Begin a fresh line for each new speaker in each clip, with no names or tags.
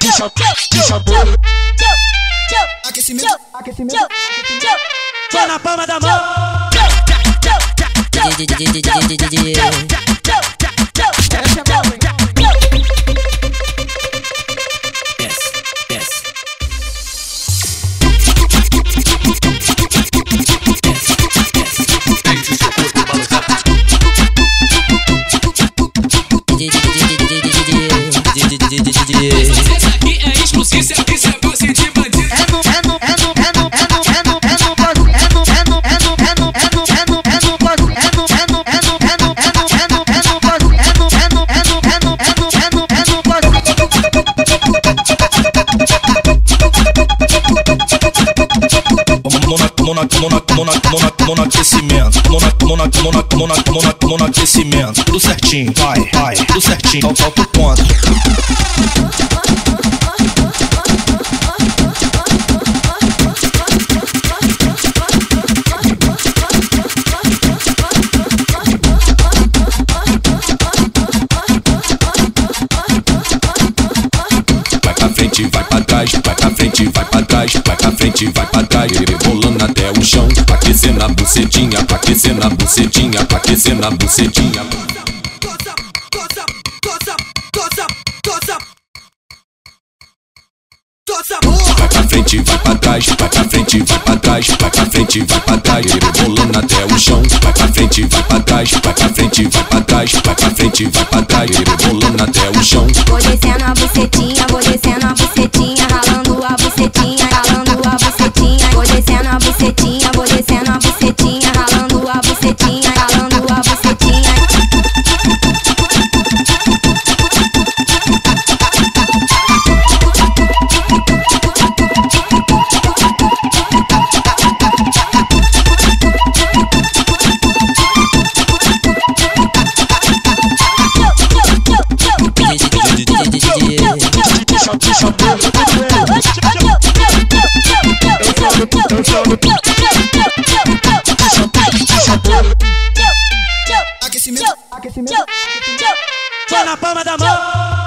Puxa, puxa, puxa,
Aquecimento, aquecimento.
Tô na palma da mão.
Mona, aquecimento. Tudo certinho, vai, vai, tudo certinho. Falta, falta o ponto. Vai pra frente, vai pra trás, vai frente, vai pra trás, vai pra frente, vai pra trás, rebolando até o chão, aquecendo a bucetinha, aquecendo a bucetinha, aquecendo a bucetinha. Vai pra frente, vai pra trás, vai pra frente, vai pra trás, vai pra frente, vai pra trás, rebolando até o chão, vai pra frente, vai pra trás, vai pra frente, vai pra trás, vai pra frente, vai pra trás, rebolando até o chão.
Vou descendo a bucetinha, vou
puxa, puxa,
Aquecimento, aquecimento.
Tô na palma da mão.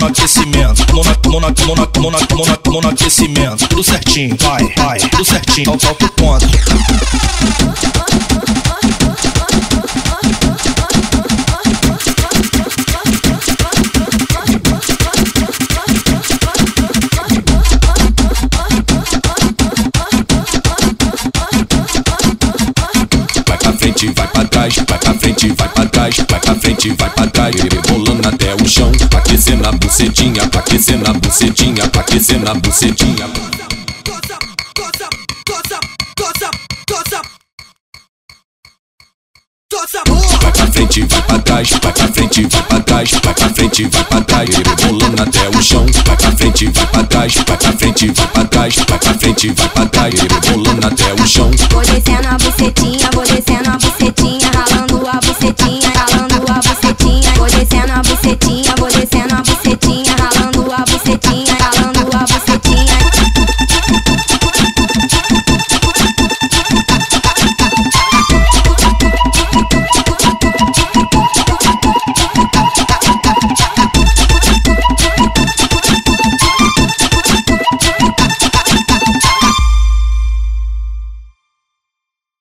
aquecimento. Mona, mona, mona, mona, mona, mona, aquecimento. Tudo certinho, vai, vai, tudo certinho. Falta o ponto. Frente, vai pra trás, vai pra frente, vai pra trás, vai pra frente, vai pra trás, rebolando até o chão, aquecendo a bucetinha, aquecendo a bucetinha, aquecendo a bucetinha. Vai pra frente, vai pra trás, vai pra frente, vai pra trás, vai pra frente, vai pra trás, rebolando até o chão, vai pra frente, vai pra trás, vai pra frente, vai pra trás, vai pra frente, vai pra trás, rebolando até o chão.
Vou descendo a bucetinha, vou descendo a bucetinha.